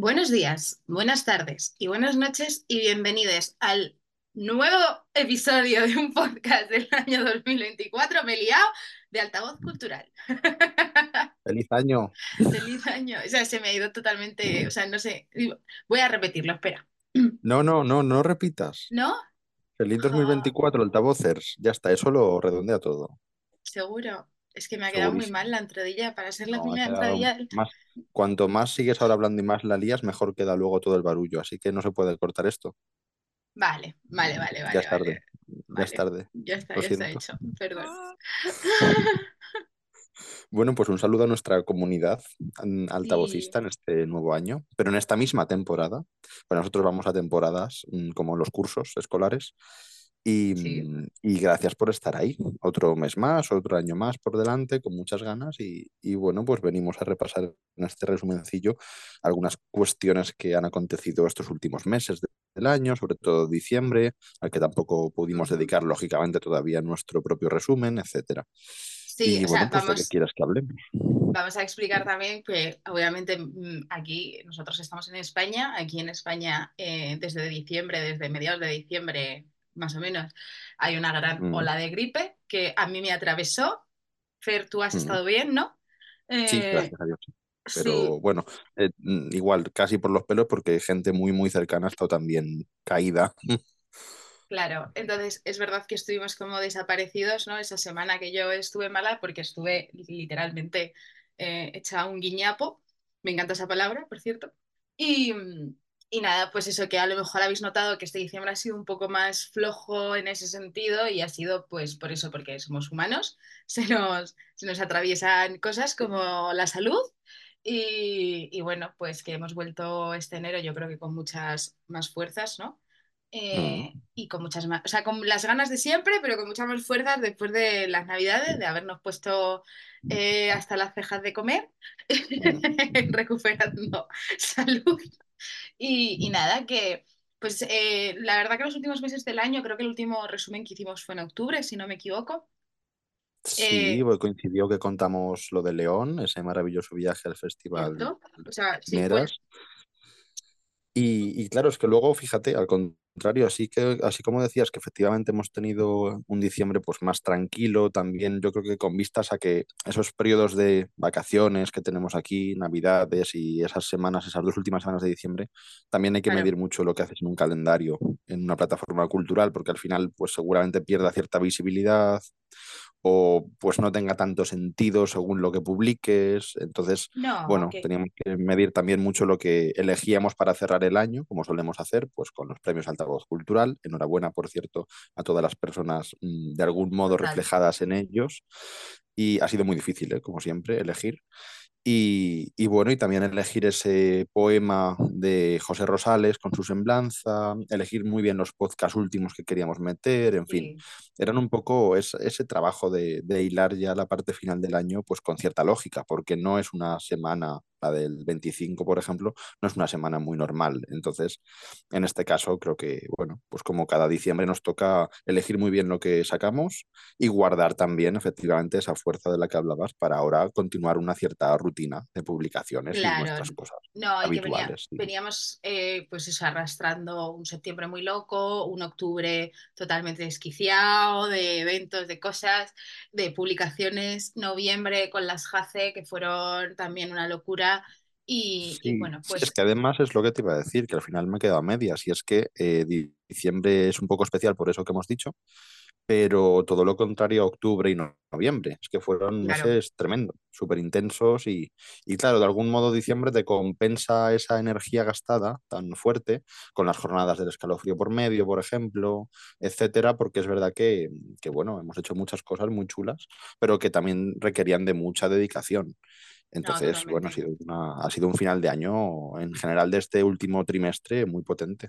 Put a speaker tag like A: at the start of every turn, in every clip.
A: Buenos días, buenas tardes y buenas noches y bienvenidos al nuevo episodio de un podcast del año 2024, me he liado, de Altavoz Cultural.
B: Feliz año.
A: Feliz año. O sea, se me ha ido totalmente, o sea, no sé, voy a repetirlo, espera.
B: No, no, no, no repitas.
A: ¿No?
B: Feliz
A: Jo,
B: 2024, altavocers. Ya está, eso lo redondea todo.
A: seguro. Es que me ha quedado muy mal la entradilla para ser la
B: No,
A: primera entradilla.
B: más. Cuanto más sigues ahora hablando y más la lías, mejor queda luego todo el barullo. Así que no se puede cortar esto.
A: Vale, vale, vale,
B: Ya
A: vale,
B: es tarde.
A: vale.
B: Ya es
A: Vale,
B: tarde.
A: ya está, ya está hecho. Perdón.
B: Bueno, pues un saludo a nuestra comunidad mm,
A: Sí,
B: altavocista en este nuevo año, pero en esta misma temporada. Pues nosotros vamos a temporadas mm, como los cursos escolares. Y,
A: sí.
B: mm, y gracias por estar ahí. Otro mes más, otro año más por delante, con muchas ganas. Y, y bueno, pues venimos a repasar en este resumencillo algunas cuestiones que han acontecido estos últimos meses de- del año, sobre todo diciembre, al que tampoco pudimos dedicar, lógicamente, todavía nuestro propio resumen, etcétera.
A: Sí,
B: Y
A: o sea,
B: pues de
A: vamos,
B: quieras que hablemos.
A: Vamos a explicar también que obviamente mm, aquí nosotros estamos en España, aquí en España eh, desde diciembre, desde mediados de diciembre más o menos, hay una gran
B: Mm,
A: ola de gripe que a mí me atravesó. Fer, tú has
B: mm.
A: estado bien, ¿no?
B: Sí,
A: Eh,
B: gracias a Dios. Pero
A: sí,
B: bueno, eh, mm, igual, casi por los pelos, porque gente muy, muy cercana ha estado también caída.
A: claro. Entonces es verdad que estuvimos como desaparecidos, ¿no? Esa semana que yo estuve mala porque estuve literalmente eh, hecha un guiñapo. Me encanta esa palabra, por cierto. Y, y nada, pues eso que a lo mejor habéis notado que este diciembre ha sido un poco más flojo en ese sentido y ha sido pues por eso, porque somos humanos, se nos, se nos atraviesan cosas como la salud y, y bueno, pues que hemos vuelto este enero yo creo que con muchas más fuerzas, ¿no?
B: Mm,
A: Eh, y con muchas más, o sea, con las ganas de siempre, pero con muchas más fuerzas después de las navidades, de habernos puesto eh, hasta las cejas de comer,
B: mm.
A: recuperando salud. Y, y nada, que pues eh, la verdad que los últimos meses del año, creo que el último resumen que hicimos fue en octubre, si no me equivoco.
B: Sí,
A: Eh,
B: pues coincidió que contamos lo de León, ese maravilloso viaje al Festival
A: sí.
B: Y, y claro, es que luego, fíjate, al contrario, así que, así como decías que efectivamente hemos tenido un diciembre pues más tranquilo, también yo creo que con vistas a que esos periodos de vacaciones que tenemos aquí, Navidades y esas semanas, esas dos últimas semanas de diciembre, también hay que
A: claro.
B: medir mucho lo que haces en un calendario, en una plataforma cultural, porque al final pues seguramente pierda cierta visibilidad o pues no tenga tanto sentido según lo que publiques. Entonces,
A: No,
B: bueno, teníamos que medir también mucho lo que elegíamos para cerrar el año, como solemos hacer, pues con los premios Altavoz Cultural. Enhorabuena, por cierto, a todas las personas mm, de algún modo reflejadas en ellos. Y ha sido muy difícil, ¿eh? como siempre, elegir. Y, y bueno, y también elegir ese poema de José Rosales con su semblanza, elegir muy bien los podcasts últimos que queríamos meter, en fin,
A: Sí.
B: eran un poco es- ese trabajo de, de hilar ya la parte final del año pues con cierta lógica, porque no es una semana, la del 25, por ejemplo, no es una semana muy normal. Entonces, en este caso, creo que, bueno, pues como cada diciembre nos toca elegir muy bien lo que sacamos y guardar también efectivamente esa fuerza de la que hablabas para ahora continuar una cierta rutina de publicaciones y nuestras cosas
A: no, y que venía,
B: habituales. sí.
A: veníamos eh, pues eso, arrastrando un septiembre muy loco, un octubre totalmente desquiciado de eventos, de cosas, de publicaciones, noviembre con las JACE que fueron también una locura y, y
B: Sí,
A: bueno,
B: sí, es
A: pues
B: que además es lo que te iba a decir, que al final me he quedado a medias, y es que eh, di- diciembre es un poco especial por eso que hemos dicho, pero todo lo contrario a octubre y no- noviembre, es que fueron
A: claro,
B: meses tremendos, súper intensos y, y claro, de algún modo diciembre te compensa esa energía gastada tan fuerte con las jornadas del escalofrío por medio, por ejemplo, etcétera, porque es verdad que, que bueno, hemos hecho muchas cosas muy chulas, pero que también requerían de mucha dedicación.
A: No,
B: Entonces, bueno, ha sido una, ha sido un final de año en general de este último trimestre muy potente.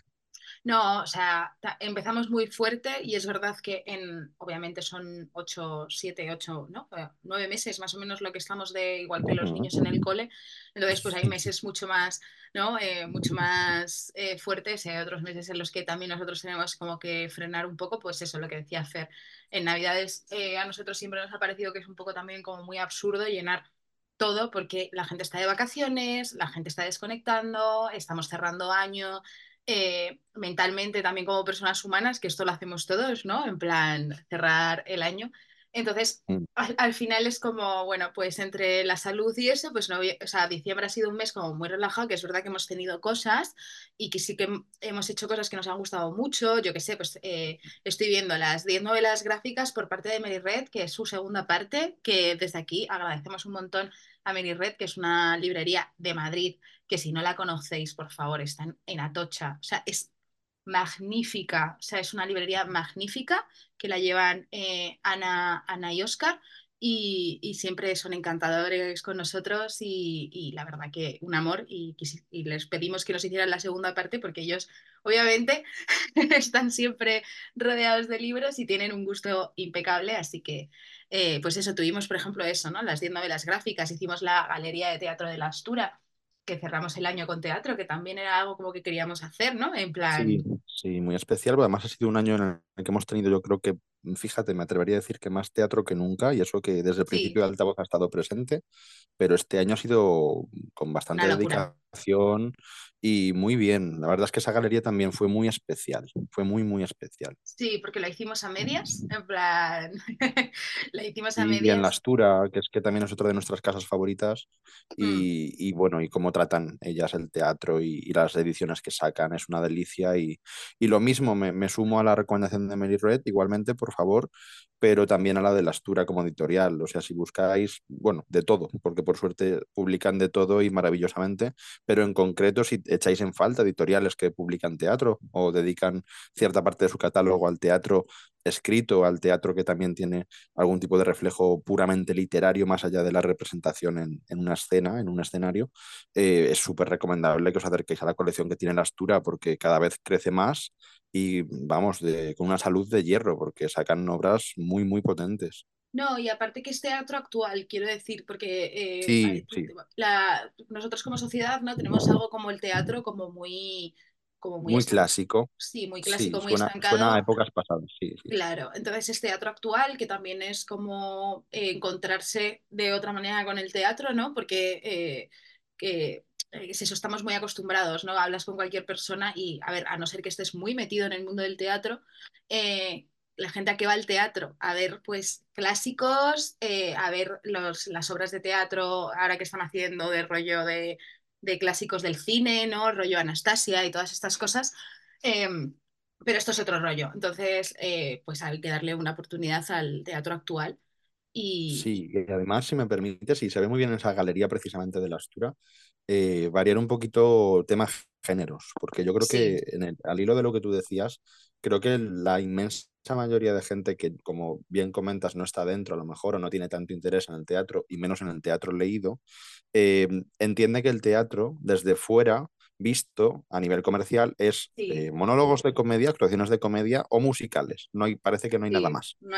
A: No, o sea, empezamos muy fuerte y es verdad que en, obviamente son ocho, siete, ocho, ¿no? Eh, Nueve meses más o menos lo que estamos de igual que los niños en el cole. Entonces, pues hay meses mucho más, ¿no? Eh, mucho más eh, fuertes y hay otros meses en los que también nosotros tenemos como que frenar un poco, pues eso, lo que decía Fer. En Navidades eh, a nosotros siempre nos ha parecido que es un poco también como muy absurdo llenar. Todo porque la gente está de vacaciones, la gente está desconectando, estamos cerrando año, eh, mentalmente también como personas humanas, que esto lo hacemos todos, ¿no? En plan, cerrar el año. Entonces,
B: Mm.
A: al, al final es como, bueno, pues entre la salud y eso, pues no, o sea, diciembre ha sido un mes como muy relajado, que es verdad que hemos tenido cosas y que sí que hemos hecho cosas que nos han gustado mucho. Yo qué sé, pues eh, estoy viendo las 10 novelas gráficas por parte de Mary Red, que es su segunda parte, que desde aquí agradecemos un montón a Mary Red, que es una librería de Madrid, que si no la conocéis, por favor, está en, en Atocha. O sea, es magnífica, o sea, es una librería magnífica que la llevan eh, Ana, Ana y Oscar y, y, siempre son encantadores con nosotros y, y la verdad que un amor y, les pedimos que nos hicieran la segunda parte porque ellos obviamente están siempre rodeados de libros y tienen un gusto impecable, así que eh, pues eso, tuvimos por ejemplo eso, ¿no? Las 10 novelas gráficas, hicimos la Galería de Teatro de la Astura que cerramos el año con teatro, que también era algo como que queríamos hacer, ¿no? En plan...
B: Sí, sí, muy especial, pero además ha sido un año en el que hemos tenido, yo creo que, fíjate, me atrevería a decir que más teatro que nunca, y eso que desde el
A: Sí,
B: principio de Altavoz ha estado presente, pero este año ha sido con bastante dedicación y muy bien. La verdad es que esa galería también fue muy especial, fue muy, muy especial.
A: Sí, porque la hicimos a medias, en plan, la hicimos a
B: Y en La
A: medias.
B: Astura, que es que también es otra de nuestras casas favoritas,
A: Mm,
B: y, y bueno, y cómo tratan ellas el teatro y, y las ediciones que sacan, es una delicia. Y, y lo mismo, me, me sumo a la recomendación de Mary Red, igualmente, por favor, pero también a la de La Astura como editorial. O sea, si buscáis, bueno, de todo, porque por suerte publican de todo y maravillosamente, pero en concreto, si echáis en falta editoriales que publican teatro o dedican cierta parte de su catálogo al teatro escrito, al teatro que también tiene algún tipo de reflejo puramente literario más allá de la representación en, en una escena, en un escenario, eh, es súper recomendable que os acerquéis a la colección que tiene la Astura porque cada vez crece más y vamos, de, con una salud de hierro porque sacan obras muy, muy potentes.
A: No, y aparte que es teatro actual, quiero decir, porque eh,
B: Sí, sí,
A: la- nosotros como sociedad no tenemos algo como el teatro como muy, como muy
B: clásico.
A: sí, muy
B: Sí,
A: clásico, muy
B: suena, suena a
A: estancado.
B: épocas pasadas, sí.
A: Claro, entonces es teatro actual, que también es como eh, encontrarse de otra manera con el teatro, ¿no? Porque eh, que, es eso, estamos muy acostumbrados, ¿no? Hablas con cualquier persona y, a ver, a no ser que estés muy metido en el mundo del teatro, eh, la gente a que va al teatro, a ver, pues, clásicos, eh, a ver los, las obras de teatro ahora que están haciendo de rollo de, de clásicos del cine, ¿no? Rollo Anastasia y todas estas cosas. Em, pero esto es otro rollo. Entonces, eh, pues hay que darle una oportunidad al teatro actual. Y,
B: Sí, y además, si me permite, sí, se ve muy bien en esa galería precisamente de la Astura, eh, variar un poquito temas géneros, porque yo creo
A: sí,
B: que en el- al hilo de lo que tú decías, creo que la inmensa mayoría de gente que, como bien comentas, no está dentro a lo mejor o no tiene tanto interés en el teatro y menos en el teatro leído, eh, entiende que el teatro desde fuera, visto a nivel comercial, es
A: sí,
B: eh, monólogos de comedia, actuaciones de comedia o musicales. No hay, parece que no hay nada más.
A: no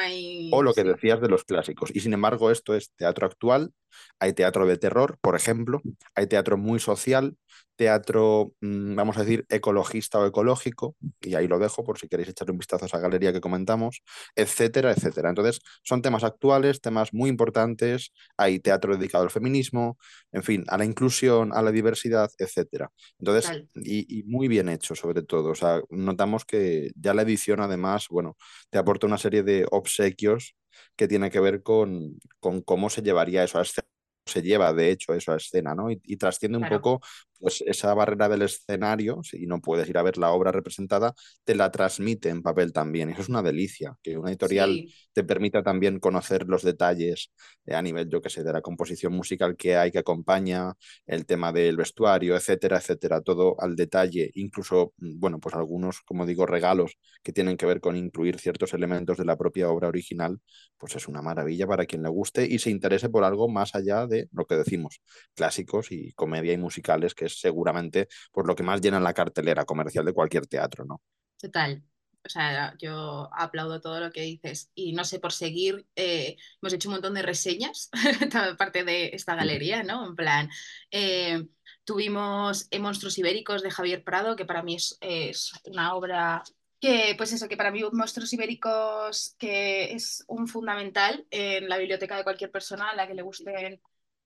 B: O lo que
A: sí,
B: decías de los clásicos. Y sin embargo, esto es teatro actual, hay teatro de terror, por ejemplo, hay teatro muy social, teatro, mmm, vamos a decir, ecologista o ecológico, y ahí lo dejo por si queréis echarle un vistazo a esa galería que comentamos, etcétera, etcétera. Entonces, son temas actuales, temas muy importantes, hay teatro dedicado al feminismo, en fin, a la inclusión, a la diversidad, etcétera. Entonces, y, y muy bien hecho sobre todo. O sea, notamos que ya la edición además, bueno, te aporta una serie de obsequios que tiene que ver con, con cómo se llevaría eso a escena, se lleva de hecho eso a escena, ¿no? Y, y trasciende un poco pues esa barrera del escenario, si no puedes ir a ver la obra representada, te la transmite en papel también. Eso es una delicia, que una editorial
A: sí,
B: te permita también conocer los detalles eh, a nivel, yo qué sé, de la composición musical que hay que acompaña, el tema del vestuario, etcétera, etcétera, todo al detalle, incluso, bueno, pues algunos, como digo, regalos que tienen que ver con incluir ciertos elementos de la propia obra original, pues es una maravilla para quien le guste y se interese por algo más allá de lo que decimos, clásicos y comedia y musicales, que es seguramente por lo que más llenan la cartelera comercial de cualquier teatro, ¿no?
A: total. O sea, yo aplaudo todo lo que dices y no sé, por seguir, eh, hemos hecho un montón de reseñas, parte de esta galería, ¿no? En plan, eh, tuvimos eh, Monstruos Ibéricos de Javier Prado, que para mí es, es una obra que, pues eso, que para mí Monstruos Ibéricos, que es un fundamental en la biblioteca de cualquier persona a la que le gusten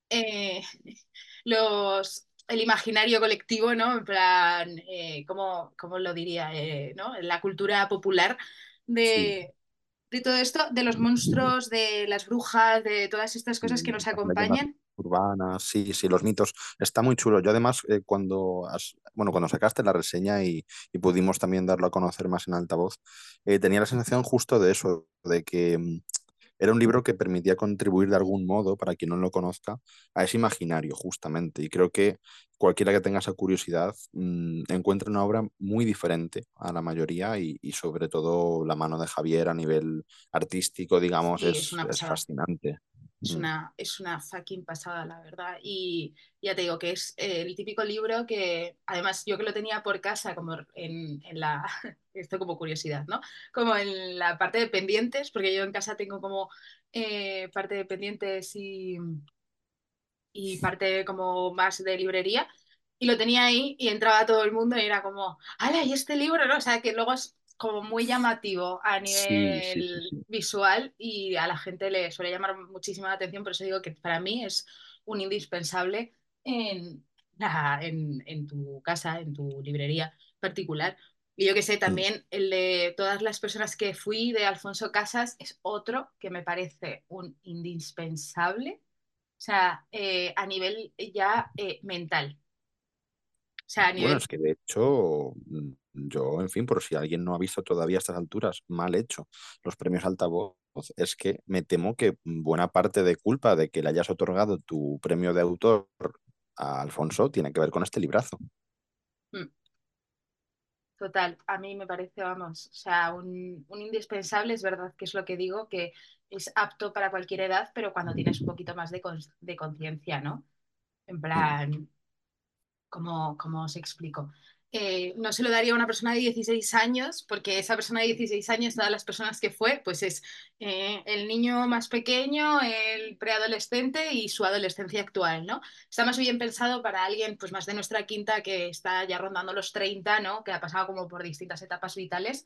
A: eh, los, el imaginario colectivo, ¿no? En plan, eh, ¿cómo, cómo lo diría? Eh, ¿no? La cultura popular
B: Sí,
A: de, de todo esto, de los monstruos, de las brujas, de todas estas cosas que nos acompañan.
B: urbanas, sí, sí, los mitos. Está muy chulo. Yo además, eh, cuando, has- bueno, cuando sacaste la reseña y, y pudimos también darlo a conocer más en altavoz, eh, tenía la sensación justo de eso, de que mm, era un libro que permitía contribuir de algún modo, para quien no lo conozca, a ese imaginario, justamente. Y creo que cualquiera que tenga esa curiosidad mm, encuentra una obra muy diferente a la mayoría y, y sobre todo la mano de Javier a nivel artístico, digamos,
A: Sí, es
B: es, fascinante.
A: Es
B: Mm,
A: una, es una fucking pasada, la verdad. Y ya te digo que es eh, el típico libro que, además, yo que lo tenía por casa, como en, en la, esto como curiosidad, ¿no? Como en la parte de pendientes, porque yo en casa tengo como eh, parte de pendientes y, y parte como más de librería. Y lo tenía ahí y entraba todo el mundo y era como, ¡hala! ¿Y este libro? ¿no? O sea, que luego es como muy llamativo a
B: Sí, sí, sí,
A: nivel
B: sí.
A: visual y a la gente le suele llamar muchísima la atención. Por eso digo que para mí es un indispensable en, la- en, en tu casa, en tu librería particular. Y yo que sé,
B: Mm.
A: también el de todas las personas que fui de Alfonso Casas es otro que me parece un indispensable o sea, eh, a nivel ya eh, mental. O sea, a
B: Bueno, es que de hecho, mm, yo, en fin, por si alguien no ha visto todavía a estas alturas, mal hecho, los premios Altavoz, es que me temo que buena parte de culpa de que le hayas otorgado tu premio de autor a Alfonso tiene que ver con este librazo.
A: mm, Total, a mí me parece, vamos, o sea, un, un indispensable, es verdad que es lo que digo, que es apto para cualquier edad, pero cuando tienes un poquito más de, de conciencia, ¿no? En
B: Mm,
A: plan, ¿Cómo, cómo os explico? Eh, no se lo daría a una persona de 16 años, porque esa persona de 16 años, todas las personas que fue, pues es eh, el niño más pequeño, el preadolescente y su adolescencia actual, ¿no? Está más bien pensado para alguien pues más de nuestra quinta que está ya rondando los 30, ¿no? Que ha pasado como por distintas etapas vitales,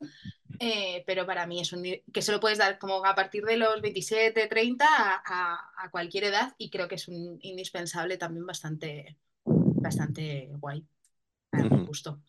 A: eh, pero para mí es un que se lo puedes dar como a partir de los 27, 30 a, a, a cualquier edad y creo que es un indispensable también bastante bastante guay, para mi gusto.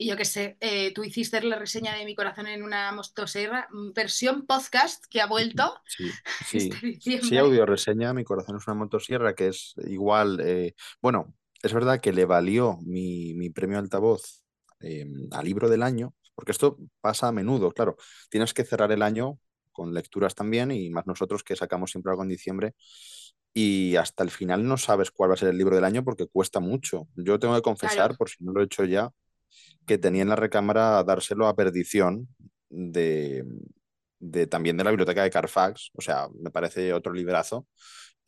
A: Y yo qué sé, eh, tú hiciste la reseña de Mi corazón en una motosierra, mm, versión podcast que ha vuelto
B: Sí,
A: este
B: sí, sí,
A: diciembre.
B: audio reseña, Mi corazón es una motosierra, que es igual, eh, bueno, es verdad que le valió mi, mi premio altavoz eh, a libro del año, porque esto pasa a menudo, claro, tienes que cerrar el año con lecturas también y más nosotros que sacamos siempre algo en diciembre y hasta el final no sabes cuál va a ser el libro del año porque cuesta mucho. Yo tengo que
A: Claro,
B: confesar, por si no lo he hecho ya, que tenía en la recámara dárselo a perdición de, de también de la biblioteca de Carfax, o sea, me parece otro librazo.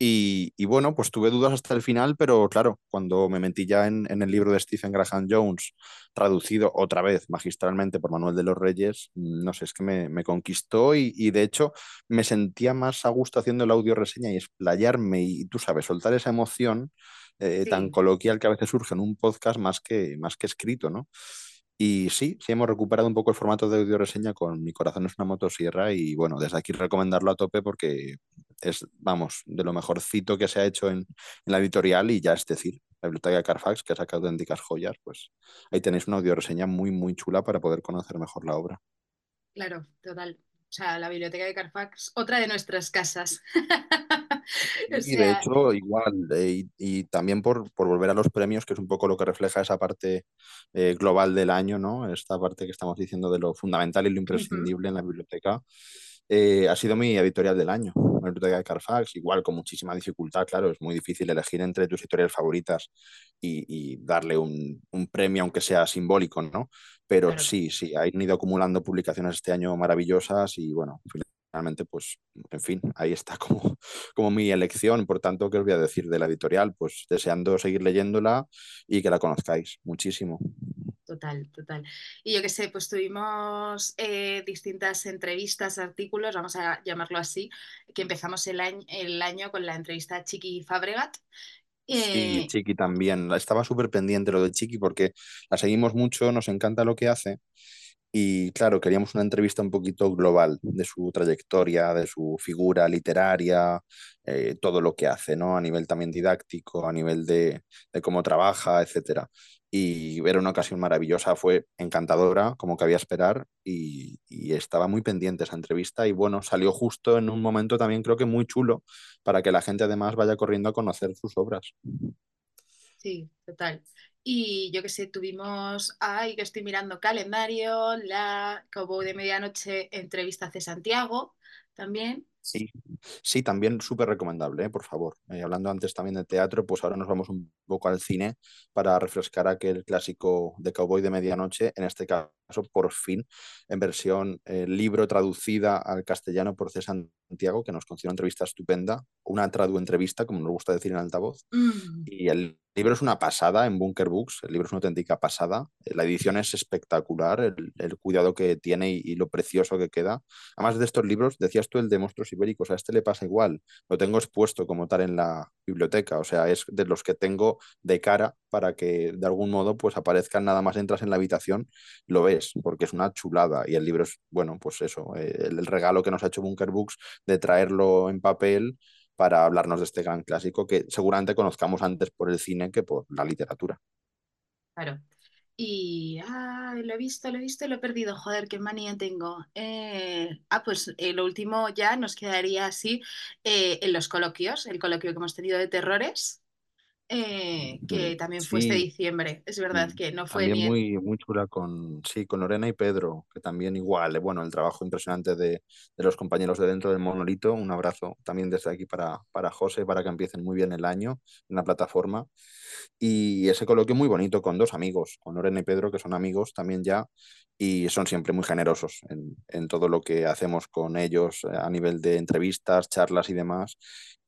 B: Y, y bueno, pues tuve dudas hasta el final, pero claro, cuando me metí ya en, en el libro de Stephen Graham Jones, traducido otra vez magistralmente por Manuel de los Reyes, no sé, es que me, me conquistó y, y de hecho me sentía más a gusto haciendo la audio reseña y explayarme y tú sabes, soltar esa emoción eh, tan coloquial que a veces surge en un podcast más que, más que escrito, ¿no? Y sí, sí hemos recuperado un poco el formato de audio reseña con Mi corazón es una motosierra y bueno, desde aquí recomendarlo a tope porque es, vamos, de lo mejorcito que se ha hecho en, la editorial y ya es decir, la biblioteca de Carfax, que ha sacado auténticas joyas, pues ahí tenéis una audio reseña muy, muy chula para poder conocer mejor la obra.
A: claro, total. O sea, la biblioteca de Carfax, otra de nuestras casas. O
B: Y de hecho, igual, eh, y, y también por, por volver a los premios, que es un poco lo que refleja esa parte eh, global del año, ¿no? Esta parte que estamos diciendo de lo fundamental y lo imprescindible en la biblioteca, eh, ha sido mi editorial del año, la biblioteca de Carfax, igual con muchísima dificultad, claro, es muy difícil elegir entre tus editoriales favoritas y, y darle un, un premio, aunque sea simbólico, ¿no? Pero
A: claro,
B: sí, sí, han ido acumulando publicaciones este año maravillosas y bueno, finalmente, pues, en fin, ahí está como, como mi elección. Por tanto, ¿qué os voy a decir de la editorial? Pues deseando seguir leyéndola y que la conozcáis muchísimo.
A: total, total. Y yo qué sé, pues tuvimos eh, distintas entrevistas, artículos, vamos a llamarlo así, que empezamos el año, el año con la entrevista a Chiqui Fabregat.
B: Sí,
A: Eh,
B: Chiqui también. Estaba súper pendiente lo de Chiqui porque la seguimos mucho, nos encanta lo que hace Y claro, queríamos una entrevista un poquito global de su trayectoria, de su figura literaria, eh, todo lo que hace, ¿no? A nivel también didáctico, a nivel de, de cómo trabaja, etcétera. Y era una ocasión maravillosa, fue encantadora, como cabía esperar, y, y estaba muy pendiente esa entrevista. Y bueno, salió justo en un momento también creo que muy chulo para que la gente además vaya corriendo a conocer sus obras.
A: Sí, total. Y yo qué sé, tuvimos, ay, que estoy mirando calendario, la Cowboy de Medianoche, entrevista hace Santiago también.
B: Sí, sí, también súper recomendable, ¿eh? por favor. Eh, hablando antes también de teatro, pues ahora nos vamos un poco al cine para refrescar aquel clásico de Cowboy de Medianoche, en este caso por fin en versión eh, libro traducida al castellano por C. Santiago, que nos concedió una entrevista estupenda, una tradu entrevista, como nos gusta decir en altavoz.
A: Mm,
B: Y el libro es una pasada en Bunker Books, el libro es una auténtica pasada. Eh, La edición es espectacular, el, cuidado que tiene y, y lo precioso que queda. Además de estos libros, decías tú el de Monstruos Ibéricos, a este le pasa igual. Lo tengo expuesto como tal en la biblioteca, o sea, es de los que tengo de cara para que de algún modo pues aparezcan nada más entras en la habitación, lo ves, porque es una chulada y el libro es, bueno, pues eso, eh, el, el regalo que nos ha hecho Bunker Books de traerlo en papel para hablarnos de este gran clásico que seguramente conozcamos antes por el cine que por la literatura.
A: claro. Y, ay, lo he visto, lo he visto y lo he perdido. Joder, qué manía tengo. Eh, ah, pues eh, lo último ya nos quedaría así eh, en los coloquios, el coloquio que hemos tenido de terrores, eh, que también fue este diciembre. Es verdad que no fue
B: También muy, muy chula con, sí, con Lorena y Pedro, que también igual, eh, bueno, el trabajo impresionante de, de los compañeros de dentro del Monolito. Un abrazo también desde aquí para, para José, para que empiecen muy bien el año en la plataforma. Y ese coloquio muy bonito con dos amigos, con Lorena y Pedro, que son amigos también ya, y son siempre muy generosos en, en todo lo que hacemos con ellos eh, a nivel de entrevistas, charlas y demás.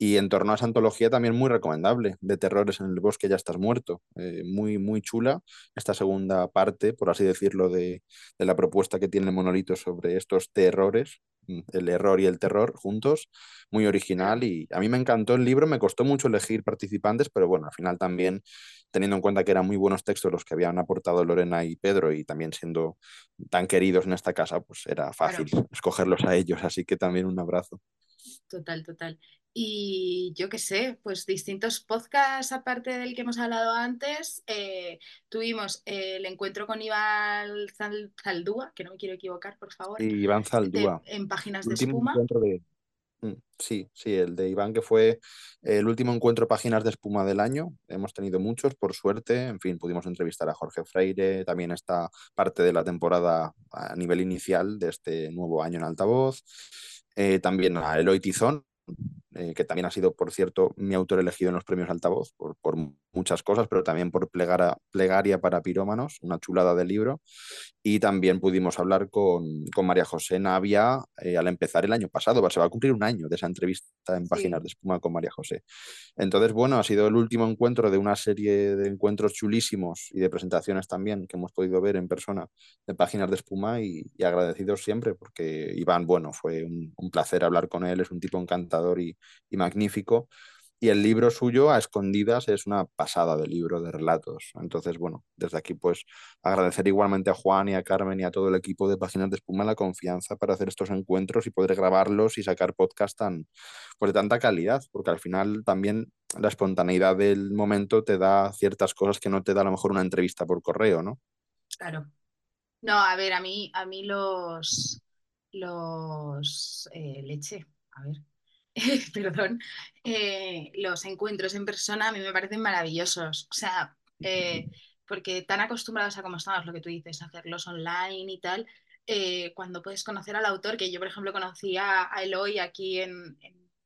B: Y en torno a esa antología también muy recomendable, de Terrores en el bosque ya estás muerto. Eh, muy, muy chula esta segunda parte, por así decirlo, de, de la propuesta que tiene el monolito sobre estos terrores, mm, el error y el terror juntos, muy original. Y a mí me encantó el libro, me costó mucho elegir participantes, pero bueno, al final también, teniendo en cuenta que eran muy buenos textos los que habían aportado Lorena y Pedro, y también siendo tan queridos en esta casa, pues era fácil
A: claro.
B: escogerlos a ellos. Así que también un abrazo.
A: Total, total. Y yo qué sé, pues distintos podcasts aparte del que hemos hablado antes. eh, tuvimos eh, el encuentro con Iván Zal- Zaldúa, que no me quiero equivocar, por favor,
B: Iván
A: de,
B: Zaldúa,
A: en Páginas de Espuma.
B: de, Mm, Sí, sí, el de Iván, que fue el último encuentro Páginas de Espuma del año. Hemos tenido muchos, por suerte. En fin, pudimos entrevistar a Jorge Freire, también esta parte de la temporada a nivel inicial de este nuevo año en altavoz. Eh, también a Eloy Tizón, eh, que también ha sido, por cierto, mi autor elegido en los premios Altavoz por, por muchas cosas, pero también por Plegara- Plegaria para Pirómanos, una chulada de libro. Y también pudimos hablar con, con María José Navia eh, al empezar el año pasado. Se va a cumplir un año de esa entrevista en Páginas
A: Sí,
B: de Espuma con María José. Entonces, bueno, ha sido el último encuentro de una serie de encuentros chulísimos y de presentaciones también que hemos podido ver en persona de Páginas de Espuma y, y agradecidos siempre porque Iván, bueno, fue un, un placer hablar con él, es un tipo encantador y, y magnífico. Y el libro suyo, A Escondidas, es una pasada de libro de relatos. Entonces, bueno, desde aquí, pues agradecer igualmente a Juan y a Carmen y a todo el equipo de Páginas de Espuma la confianza para hacer estos encuentros y poder grabarlos y sacar podcast tan, pues, de tanta calidad, porque al final también la espontaneidad del momento te da ciertas cosas que no te da a lo mejor una entrevista por correo, ¿no?
A: claro. No, a ver, a mí, a mí los, los eh, leche, a ver, perdón, eh, los encuentros en persona a mí me parecen maravillosos. O sea, eh, porque tan acostumbrados a cómo estamos, lo que tú dices, hacerlos online y tal, eh, cuando puedes conocer al autor, que yo, por ejemplo, conocí a, Eloy aquí en,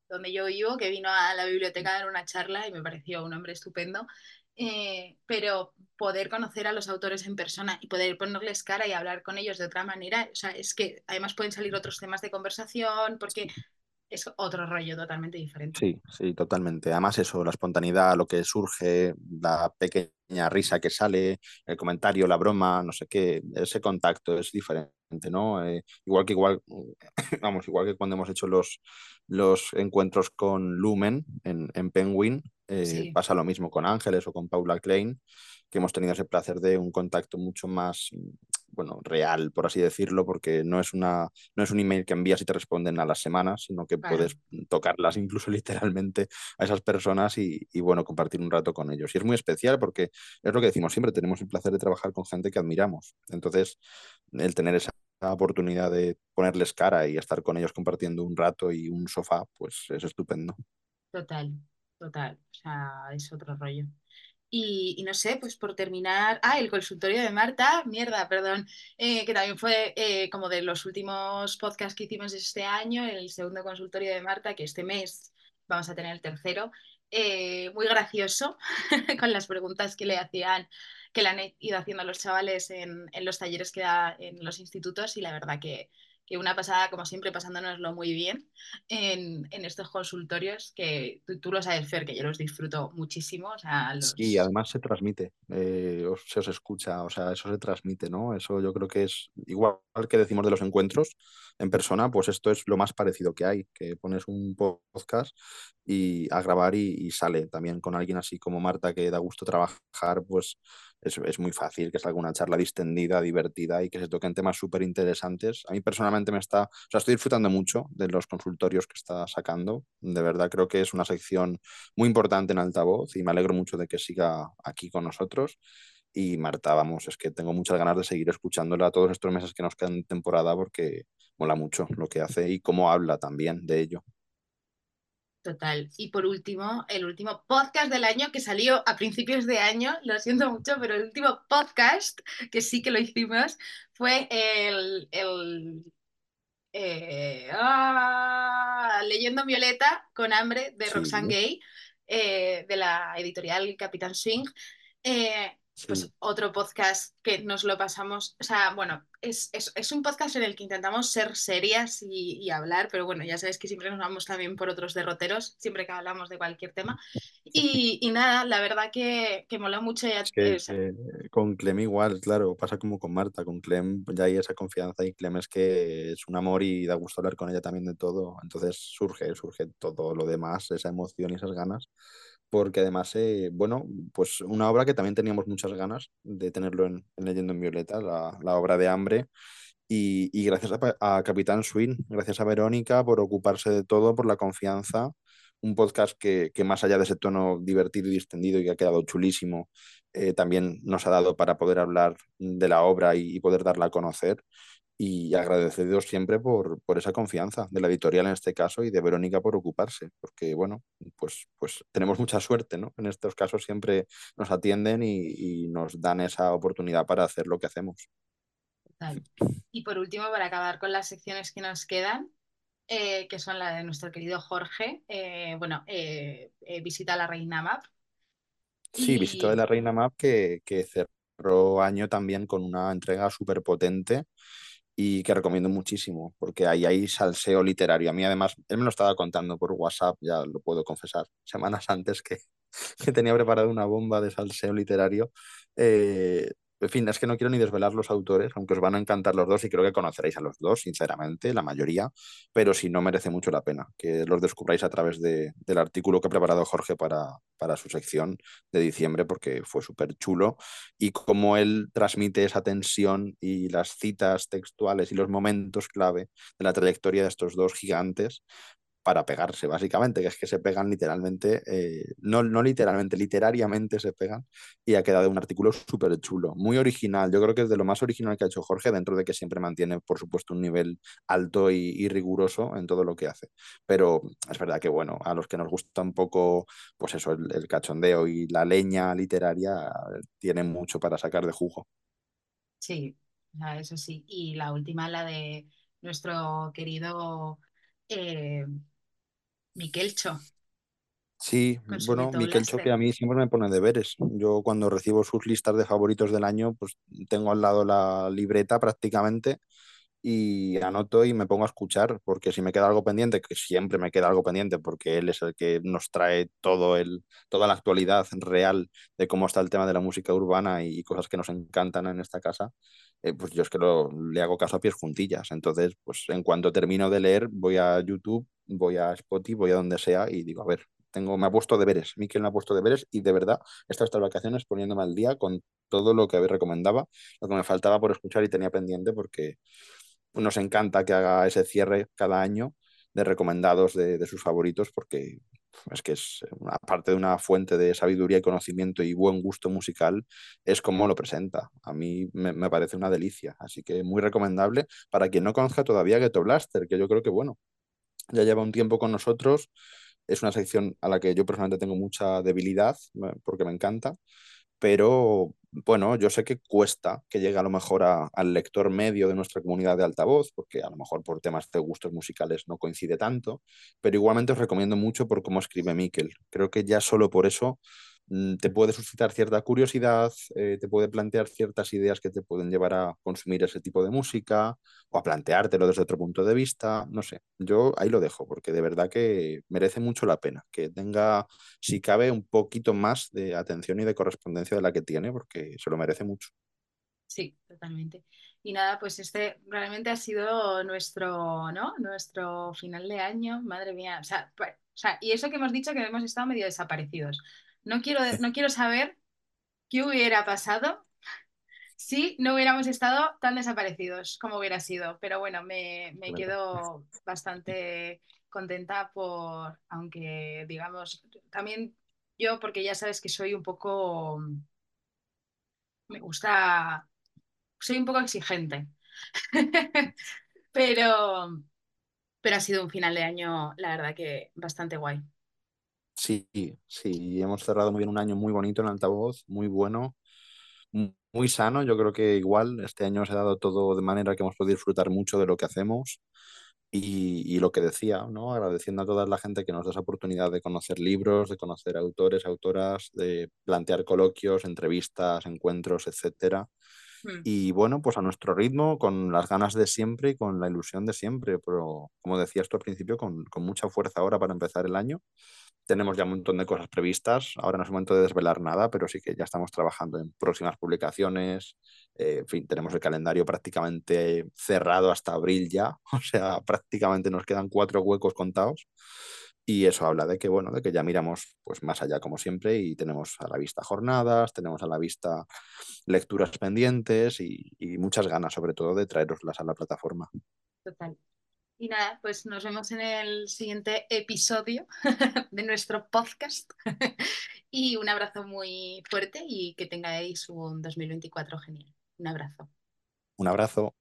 A: donde yo vivo, que vino a la biblioteca a dar una charla y me pareció un hombre estupendo. Pero poder conocer a los autores en persona y poder ponerles cara y hablar con ellos de otra manera, o sea, es que además pueden salir otros temas de conversación porque es otro rollo totalmente diferente.
B: Sí, sí, totalmente. Además eso, la espontaneidad, lo que surge, la pequeña risa que sale, el comentario, la broma, no sé qué, ese contacto es diferente, ¿no? Eh, igual que igual, vamos, igual que cuando hemos hecho los, los encuentros con Lumen en, en Penguin, eh,
A: Sí,
B: pasa lo mismo con Ángeles o con Paula Klein, que hemos tenido ese placer de un contacto mucho más bueno, real, por así decirlo, porque no es, una, no es un email que envías y te responden a las semanas, sino que puedes tocarlas incluso literalmente a esas personas y, y, bueno, compartir un rato con ellos. Y es muy especial porque es lo que decimos siempre, tenemos el placer de trabajar con gente que admiramos. Entonces, el tener esa oportunidad de ponerles cara y estar con ellos compartiendo un rato y un sofá, pues es estupendo.
A: total, total. O sea, es otro rollo. Y, no sé, pues por terminar, ah, el consultorio de Marta, mierda, perdón, eh, que también fue eh, como de los últimos podcasts que hicimos este año, el segundo consultorio de Marta, que este mes vamos a tener el tercero, eh, muy gracioso, con las preguntas que le hacían, que le han ido haciendo a los chavales en, en los talleres que da en los institutos y la verdad que, que una pasada, como siempre, pasándonoslo muy bien en, estos consultorios, que tú, tú, lo sabes, Fer, que yo los disfruto muchísimo, o sea,
B: Y
A: los...
B: además se transmite, eh, se os escucha, o sea, eso se transmite, ¿no? Eso yo creo que es igual que decimos de los encuentros en persona, pues esto es lo más parecido que hay, que pones un podcast y a grabar y sale también con alguien así como Marta que da gusto trabajar, pues es, es muy fácil que salga una charla distendida, divertida y que se toquen temas súper interesantes. A mí personalmente me está, o sea, estoy disfrutando mucho de los consultorios que está sacando, de verdad creo que es una sección muy importante en altavoz y me alegro mucho de que siga aquí con nosotros. Y Marta, vamos, es que tengo muchas ganas de seguir escuchándola todos estos meses que nos quedan de temporada porque mola mucho lo que hace y cómo habla también de ello.
A: Total. Y por último, el último podcast del año que salió a principios de año, lo siento mucho, pero el último podcast que sí que lo hicimos fue el, el eh, ah, Leyendo Violeta con hambre de Roxane
B: Sí,
A: Gay, eh, de la editorial Capitán Swing. Eh,
B: sí.
A: pues otro podcast que nos lo pasamos, o sea, bueno, es, es, es un podcast en el que intentamos ser serias y, y, hablar, pero bueno, ya sabes que siempre nos vamos también por otros derroteros, siempre que hablamos de cualquier tema. Y, y nada, la verdad que, que mola mucho. Ya,
B: Es que
A: o sea,
B: eh, con Clem igual, claro, pasa como con Marta, con Clem ya hay esa confianza y Clem es que es un amor y da gusto hablar con ella también de todo, entonces surge, surge todo lo demás, esa emoción y esas ganas, porque además, eh, bueno, pues una obra que también teníamos muchas ganas de tenerlo en, en Leyendo en Violeta, la, obra de Hambre, y, gracias a, Capitán Swing, gracias a Verónica por ocuparse de todo, por la confianza. Un podcast que, que más allá de ese tono divertido y distendido y que ha quedado chulísimo, eh, también nos ha dado para poder hablar de la obra y poder darla a conocer. Y agradecidos siempre por, por esa confianza de la editorial en este caso y de Verónica por ocuparse, porque bueno, pues, pues tenemos mucha suerte, ¿no? En estos casos siempre nos atienden y, y nos dan esa oportunidad para hacer lo que hacemos.
A: Y por último, para acabar con las secciones que nos quedan, eh, que son la de nuestro querido Jorge, eh, bueno, eh, visita a la Reina Map.
B: Sí, visita de
A: Y
B: la Reina Map que, que cerró año también con una entrega súper potente y que recomiendo muchísimo, porque ahí hay salseo literario. A mí además, él me lo estaba contando por WhatsApp, ya lo puedo confesar, semanas antes que, que tenía preparado una bomba de salseo literario. Eh, en fin, es que no quiero ni desvelar los autores, aunque os van a encantar los dos y creo que conoceréis a los dos, sinceramente, la mayoría, pero si no merece mucho la pena que los descubráis a través de, del artículo que ha preparado Jorge para, para su sección de diciembre, porque fue súper chulo y cómo él transmite esa tensión y las citas textuales y los momentos clave de la trayectoria de estos dos gigantes para pegarse, básicamente, que es que se pegan literalmente, eh, no, no literalmente, literariamente se pegan y ha quedado un artículo súper chulo, muy original. Yo creo que es de lo más original que ha hecho Jorge, dentro de que siempre mantiene, por supuesto, un nivel alto y, riguroso en todo lo que hace. Pero es verdad que, bueno, a los que nos gusta un poco, pues eso, el, cachondeo y la leña literaria, tienen mucho para sacar de jugo.
A: sí, eso sí. Y la última, la de nuestro querido eh, Miquelcho,
B: Sí,
A: con
B: bueno,
A: Ghetto
B: Miquel Choque
A: Blaster.
B: a mí siempre me pone deberes. Yo cuando recibo sus listas de favoritos del año, pues tengo al lado la libreta prácticamente y anoto y me pongo a escuchar, porque si me queda algo pendiente, que siempre me queda algo pendiente, porque él es el que nos trae todo el, toda la actualidad real de cómo está el tema de la música urbana y cosas que nos encantan en esta casa, eh, pues yo es que lo, le hago caso a pies juntillas. Entonces, pues en cuanto termino de leer, voy a YouTube, voy a Spotify, voy a donde sea y digo, a ver, tengo, me ha puesto deberes, Miquel me ha puesto deberes y de verdad he estas vacaciones poniéndome al día con todo lo que recomendaba, lo que me faltaba por escuchar y tenía pendiente porque nos encanta que haga ese cierre cada año de recomendados de, de sus favoritos porque es que es, aparte de una fuente de sabiduría y conocimiento y buen gusto musical, es como lo presenta. A mí me, me parece una delicia, así que muy recomendable para quien no conozca todavía Ghetto Blaster, que yo creo que, bueno, ya lleva un tiempo con nosotros, es una sección a la que yo personalmente tengo mucha debilidad, porque me encanta, pero bueno, yo sé que cuesta que llegue a lo mejor a, al lector medio de nuestra comunidad de altavoz, porque a lo mejor por temas de gustos musicales no coincide tanto, pero igualmente os recomiendo mucho por cómo escribe Miquel. Creo que ya solo por eso te puede suscitar cierta curiosidad, eh, te puede plantear ciertas ideas que te pueden llevar a consumir ese tipo de música o a planteártelo desde otro punto de vista, no sé, yo ahí lo dejo porque de verdad que merece mucho la pena, que tenga, si cabe, un poquito más de atención y de correspondencia de la que tiene, porque se lo merece mucho.
A: Sí, totalmente. Y nada, pues este realmente ha sido nuestro, ¿no? Nuestro final de año, madre mía. O sea, pues, o sea, y eso que hemos dicho que hemos estado medio desaparecidos. No quiero, no quiero saber qué hubiera pasado si no hubiéramos estado tan desaparecidos como hubiera sido. Pero bueno, me, me quedo bastante contenta por, aunque digamos, también yo, porque ya sabes que soy un poco, me gusta, soy un poco exigente. pero, pero ha sido un final de año, la verdad que bastante guay.
B: Sí, sí, hemos cerrado muy bien un año muy bonito en altavoz, muy bueno, muy sano. Yo creo que igual este año se ha dado todo de manera que hemos podido disfrutar mucho de lo que hacemos y, y, lo que decía, ¿no? Agradeciendo a toda la gente que nos da esa oportunidad de conocer libros, de conocer autores, autoras, de plantear coloquios, entrevistas, encuentros, etcétera.
A: Hmm.
B: Y bueno, pues a nuestro ritmo, con las ganas de siempre y con la ilusión de siempre, pero como decías tú al principio, con, con mucha fuerza ahora para empezar el año tenemos ya un montón de cosas previstas. Ahora no es momento de desvelar nada, pero sí que ya estamos trabajando en próximas publicaciones. Eh, en fin, tenemos el calendario prácticamente cerrado hasta abril ya. O sea, prácticamente nos quedan cuatro huecos contados. Y eso habla de que, bueno, de que ya miramos pues más allá como siempre y tenemos a la vista jornadas, tenemos a la vista lecturas pendientes y, muchas ganas sobre todo de traeroslas a la plataforma.
A: Total. Y nada, pues nos vemos en el siguiente episodio de nuestro podcast. y un abrazo muy fuerte y que tengáis un 2024 genial. Un abrazo.
B: Un abrazo.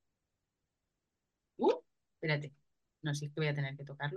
A: Uh, espérate. No sé, sí, que voy a tener que tocarlo.